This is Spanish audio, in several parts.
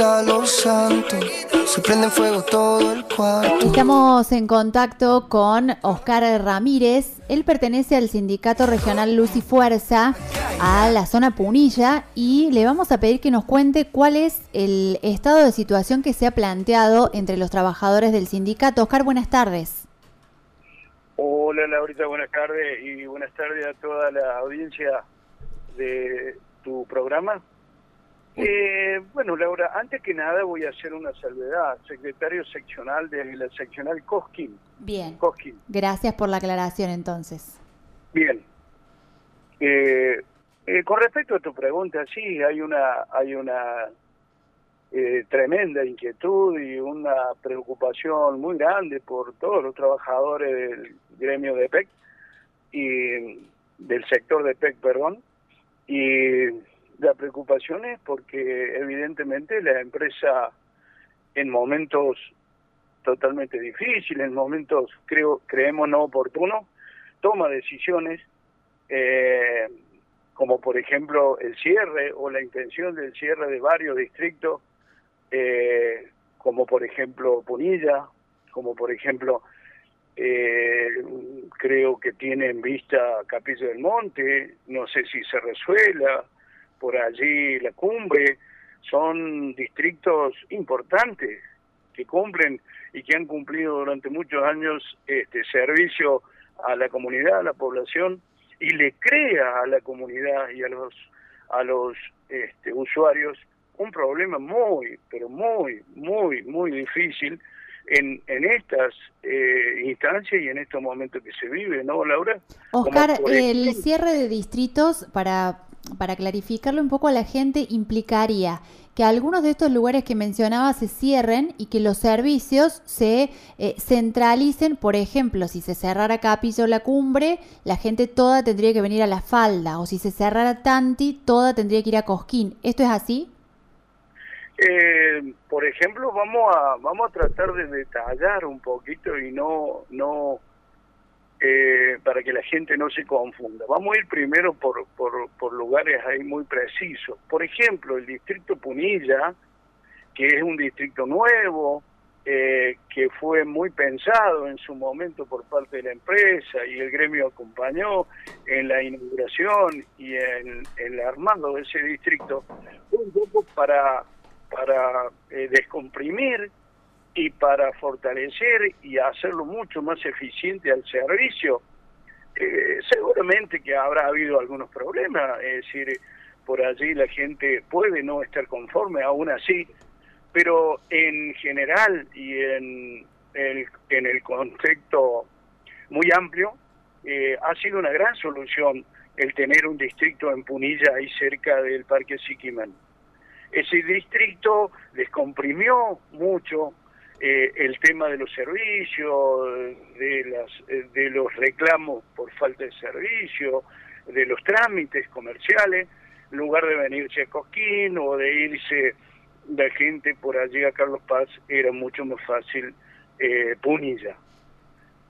quita los santos, se prende en fuego todo el cuarto. Estamos en contacto con Oscar Ramírez. Él pertenece al sindicato regional Luz y Fuerza, a la zona Punilla, y le vamos a pedir que nos cuente cuál es el estado de situación que se ha planteado entre los trabajadores del sindicato. Oscar, buenas tardes. Hola Laurita, buenas tardes y buenas tardes a toda la audiencia de tu programa. Eh, bueno, Laura, antes que nada voy a hacer una salvedad. Secretario seccional de la seccional Cosquín. Bien. Cosquín. Gracias por la aclaración entonces. Bien. Eh, eh, con respecto a tu pregunta, sí, hay una, hay una eh, tremenda inquietud y una preocupación muy grande por todos los trabajadores del gremio de PEC y del sector de PEC, perdón, y la preocupación es porque evidentemente la empresa en momentos totalmente difíciles, en momentos creo creemos no oportunos, toma decisiones eh, como por ejemplo el cierre o la intención del cierre de varios distritos, eh, como por ejemplo Punilla, como por ejemplo eh, creo que tiene en vista Capillo del Monte, no sé si se resuela, por allí la cumbre, son distritos importantes que cumplen y que han cumplido durante muchos años este servicio a la comunidad, a la población y le crea a la comunidad y a los a los este, usuarios un problema muy, pero muy, muy, muy difícil en, en estas eh, instancias y en estos momentos que se vive, ¿no, Laura? Oscar, el cierre de distritos, para para clarificarle un poco a la gente, implicaría que algunos de estos lugares que mencionaba se cierren y que los servicios se eh, centralicen. Por ejemplo, si se cerrara Capillo la cumbre, la gente toda tendría que venir a la falda. O si se cerrara Tanti, toda tendría que ir a Cosquín. ¿Esto es así? Eh, por ejemplo, vamos a, vamos a tratar de detallar un poquito y no, no eh, para que la gente no se confunda. Vamos a ir primero por, por, lugares ahí muy precisos. Por ejemplo, el distrito Punilla, que es un distrito nuevo, eh, que fue muy pensado en su momento por parte de la empresa y el gremio acompañó en la inauguración y en, el armado de ese distrito, un poco para, para eh, descomprimir y para fortalecer y hacerlo mucho más eficiente al servicio, eh, seguramente que habrá habido algunos problemas, es decir, por allí la gente puede no estar conforme, aún así, pero en general y en el, en el contexto muy amplio, eh, ha sido una gran solución el tener un distrito en Punilla ahí cerca del Parque Siquimán. Ese distrito descomprimió mucho eh, el tema de los servicios, de, las, eh, de los reclamos por falta de servicio, de los trámites comerciales, en lugar de venirse a Cosquín o de irse la gente por allí a Carlos Paz, era mucho más fácil eh, Punilla.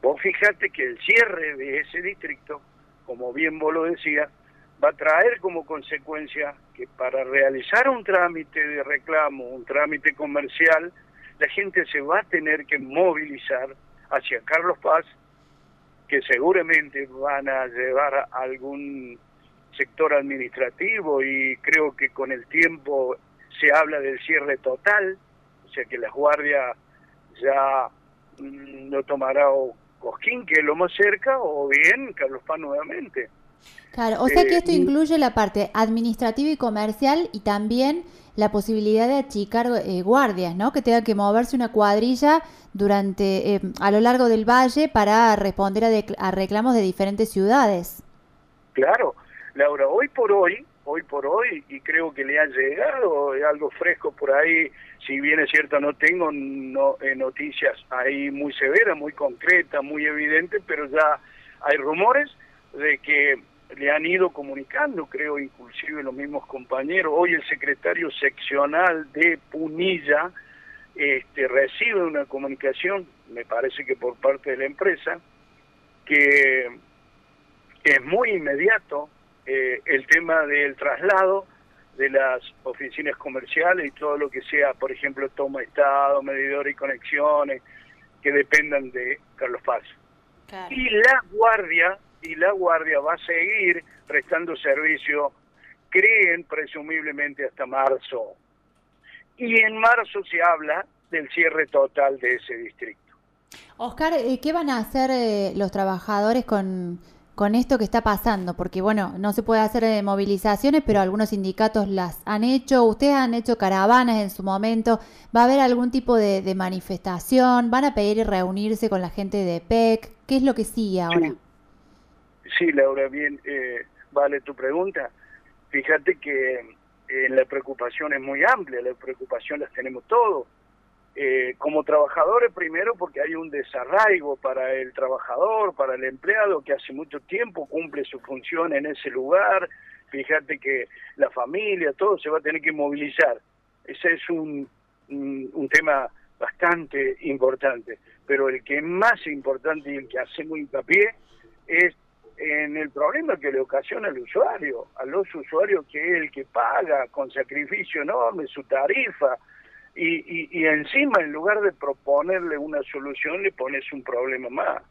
Vos fijate que el cierre de ese distrito, como bien vos lo decías, va a traer como consecuencia que para realizar un trámite de reclamo, un trámite comercial, la gente se va a tener que movilizar hacia Carlos Paz, que seguramente van a llevar algún sector administrativo y creo que con el tiempo se habla del cierre total, o sea que la guardia ya mm, no tomará o Cosquín, que es lo más cerca, o bien Carlos Paz nuevamente. Claro, o sea que esto eh, incluye la parte administrativa y comercial y también la posibilidad de achicar eh, guardias, ¿no? Que tengan que moverse una cuadrilla durante eh, a lo largo del valle para responder a, reclamos de diferentes ciudades. Claro, Laura, hoy por hoy, hoy por hoy, y creo que le ha llegado algo fresco por ahí, si bien es cierto no tengo no, noticias ahí muy severas, muy concretas, muy evidentes, pero ya hay rumores de que le han ido comunicando, creo, inclusive los mismos compañeros. Hoy el secretario seccional de Punilla este, recibe una comunicación, me parece que por parte de la empresa, que es muy inmediato eh, el tema del traslado de las oficinas comerciales y todo lo que sea, por ejemplo, toma estado, medidor y conexiones que dependan de Carlos Paz. Y la guardia, y la guardia va a seguir prestando servicio, creen presumiblemente hasta marzo. Y en marzo se habla del cierre total de ese distrito. Oscar, eh, ¿qué van a hacer eh, los trabajadores con con esto que está pasando? Porque, bueno, no se puede hacer eh, movilizaciones, pero algunos sindicatos las han hecho, ustedes han hecho caravanas en su momento, ¿va a haber algún tipo de, manifestación? ¿Van a pedir reunirse con la gente de PEC? ¿Qué es lo que sigue ahora? Sí, Laura, bien, eh, vale tu pregunta. Fíjate que eh, la preocupación es muy amplia, la preocupación las tenemos todos eh, como trabajadores primero porque hay un desarraigo para el trabajador, para el empleado que hace mucho tiempo cumple su función en ese lugar, fíjate que la familia, todo se va a tener que movilizar. Ese es un, un, tema bastante importante, pero el que es más importante y el que hacemos hincapié es en el problema que le ocasiona al usuario, a los usuarios que es el que paga con sacrificio enorme su tarifa, y, y, encima en lugar de proponerle una solución le pones un problema más.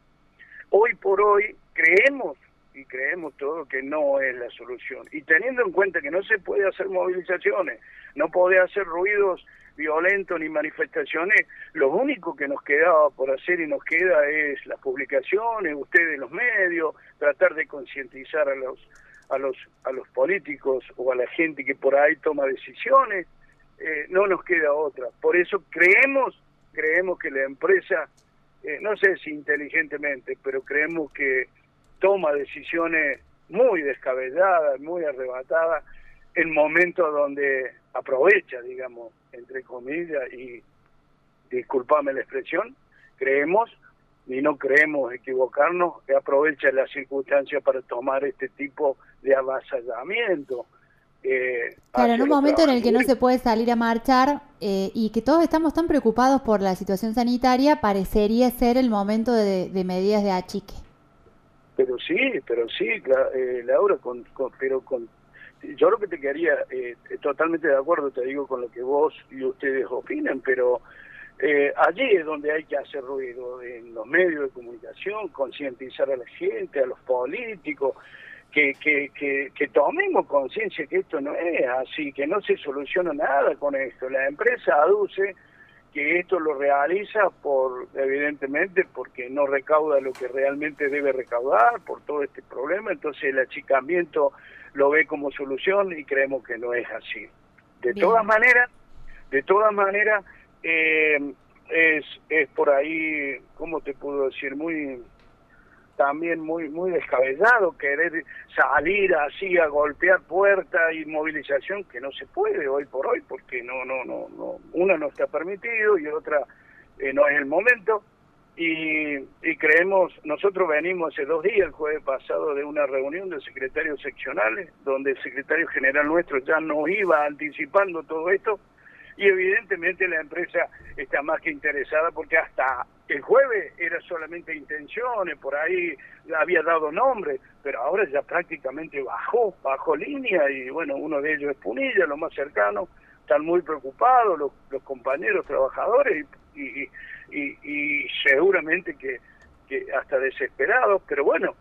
Hoy por hoy creemos y creemos todo que no es la solución. Y teniendo en cuenta que no se puede hacer movilizaciones, no puede hacer ruidos violentos ni manifestaciones, lo único que nos quedaba por hacer y nos queda es las publicaciones, ustedes los medios, tratar de concientizar a los a los a los políticos o a la gente que por ahí toma decisiones eh, no nos queda otra. Por eso creemos, creemos que la empresa, eh, no sé si inteligentemente, pero creemos que toma decisiones muy descabelladas, muy arrebatadas, en momentos donde aprovecha, digamos, entre comillas, y disculpame la expresión, creemos y no creemos equivocarnos, que aprovecha las circunstancias para tomar este tipo de avasallamiento. Eh, claro, en un momento en el que no se puede salir a marchar eh, y que todos estamos tan preocupados por la situación sanitaria, parecería ser el momento de, medidas de achique. Pero sí, pero sí, eh, Laura, con, pero con, yo lo que te quedaría, eh, totalmente de acuerdo, te digo, con lo que vos y ustedes opinan, pero allí es donde hay que hacer ruido, en los medios de comunicación, concientizar a la gente, a los políticos, que, que, que, tomemos conciencia que esto no es así, que no se soluciona nada con esto. La empresa aduce que esto lo realiza por, evidentemente, porque no recauda lo que realmente debe recaudar por todo este problema, entonces el achicamiento lo ve como solución y creemos que no es así. De todas maneras, de todas maneras, eh, es, es por ahí, ¿cómo te puedo decir? Muy también muy muy descabellado querer salir así a golpear puertas y movilización que no se puede hoy por hoy porque no no no no una no está permitido y otra eh, no es el momento. Y, y, creemos nosotros venimos hace dos días el jueves pasado de una reunión de secretarios seccionales donde el secretario general nuestro ya nos iba anticipando todo esto y evidentemente la empresa está más que interesada porque hasta el jueves era solamente intenciones, por ahí había dado nombre, pero ahora ya prácticamente bajó, bajó línea y bueno, uno de ellos es Punilla, lo más cercano, están muy preocupados los, los compañeros trabajadores y, y, y, seguramente que, que hasta desesperados, pero bueno,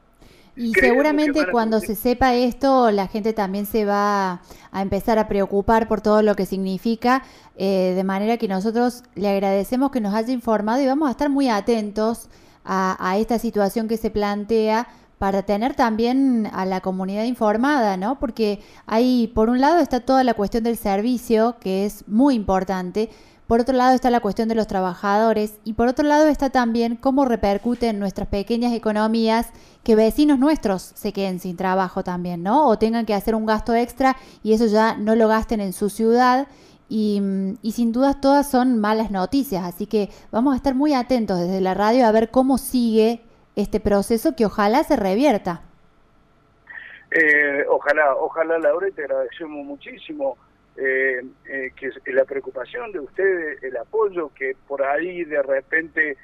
y seguramente cuando se sepa esto, la gente también se va a empezar a preocupar por todo lo que significa, eh, de manera que nosotros le agradecemos que nos haya informado y vamos a estar muy atentos a, a esta situación que se plantea para tener también a la comunidad informada, ¿no? Porque ahí, por un lado, está toda la cuestión del servicio, que es muy importante, por otro lado está la cuestión de los trabajadores y por otro lado está también cómo repercute en nuestras pequeñas economías que vecinos nuestros se queden sin trabajo también, ¿no? O tengan que hacer un gasto extra y eso ya no lo gasten en su ciudad. Y, sin dudas todas son malas noticias, así que vamos a estar muy atentos desde la radio a ver cómo sigue este proceso que ojalá se revierta. Eh, ojalá, ojalá Laura, te agradecemos muchísimo eh, eh, que la preocupación de ustedes, el apoyo que por ahí de repente,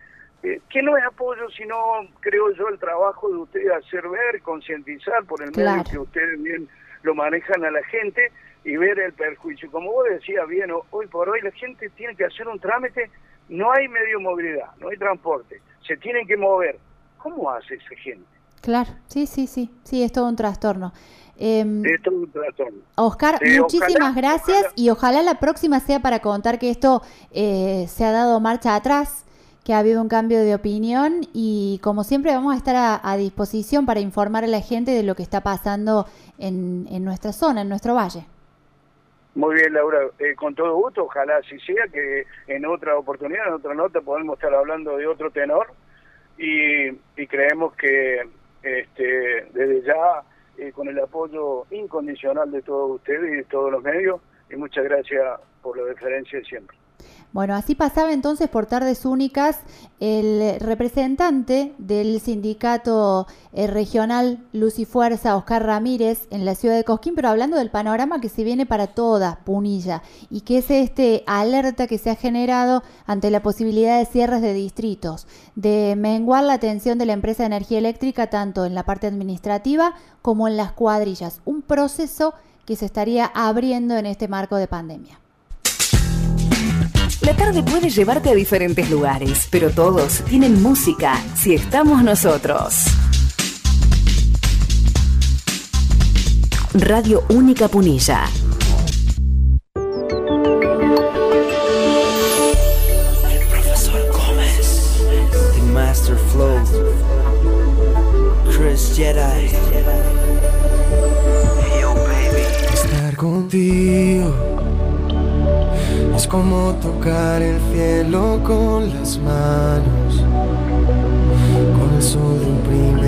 eh, que no es apoyo, sino creo yo el trabajo de ustedes hacer ver, concientizar por el medio que ustedes bien lo manejan a la gente, y ver el perjuicio. Como vos decías bien, hoy por hoy la gente tiene que hacer un trámite, no hay medio de movilidad, no hay transporte, se tienen que mover. ¿Cómo hace esa gente? Claro, sí, sí, sí, sí, es todo un trastorno. Em, es todo un trastorno. Oscar, muchísimas gracias y ojalá la próxima sea para contar que esto eh, se ha dado marcha atrás, que ha habido un cambio de opinión y como siempre vamos a estar a, disposición para informar a la gente de lo que está pasando en, en nuestra zona, en nuestro valle. Muy bien, Laura, eh, con todo gusto, ojalá así sea, que en otra oportunidad, en otra nota, podemos estar hablando de otro tenor y, y creemos que este, desde ya, eh, con el apoyo incondicional de todos ustedes y de todos los medios, y muchas gracias por la deferencia de siempre. Bueno, así pasaba entonces por tardes únicas el representante del sindicato eh, regional Luz y Fuerza, Oscar Ramírez, en la ciudad de Cosquín, pero hablando del panorama que se viene para toda Punilla y que es este alerta que se ha generado ante la posibilidad de cierres de distritos, de menguar la atención de la empresa de energía eléctrica tanto en la parte administrativa como en las cuadrillas, un proceso que se estaría abriendo en este marco de pandemia. La tarde puede llevarte a diferentes lugares, pero todos tienen música si estamos nosotros. Radio Única Punilla. El profesor Gómez. The Master Flow. Chris Jedi. Hey, yo, baby. Estar contigo como tocar el cielo con las manos, con el un primer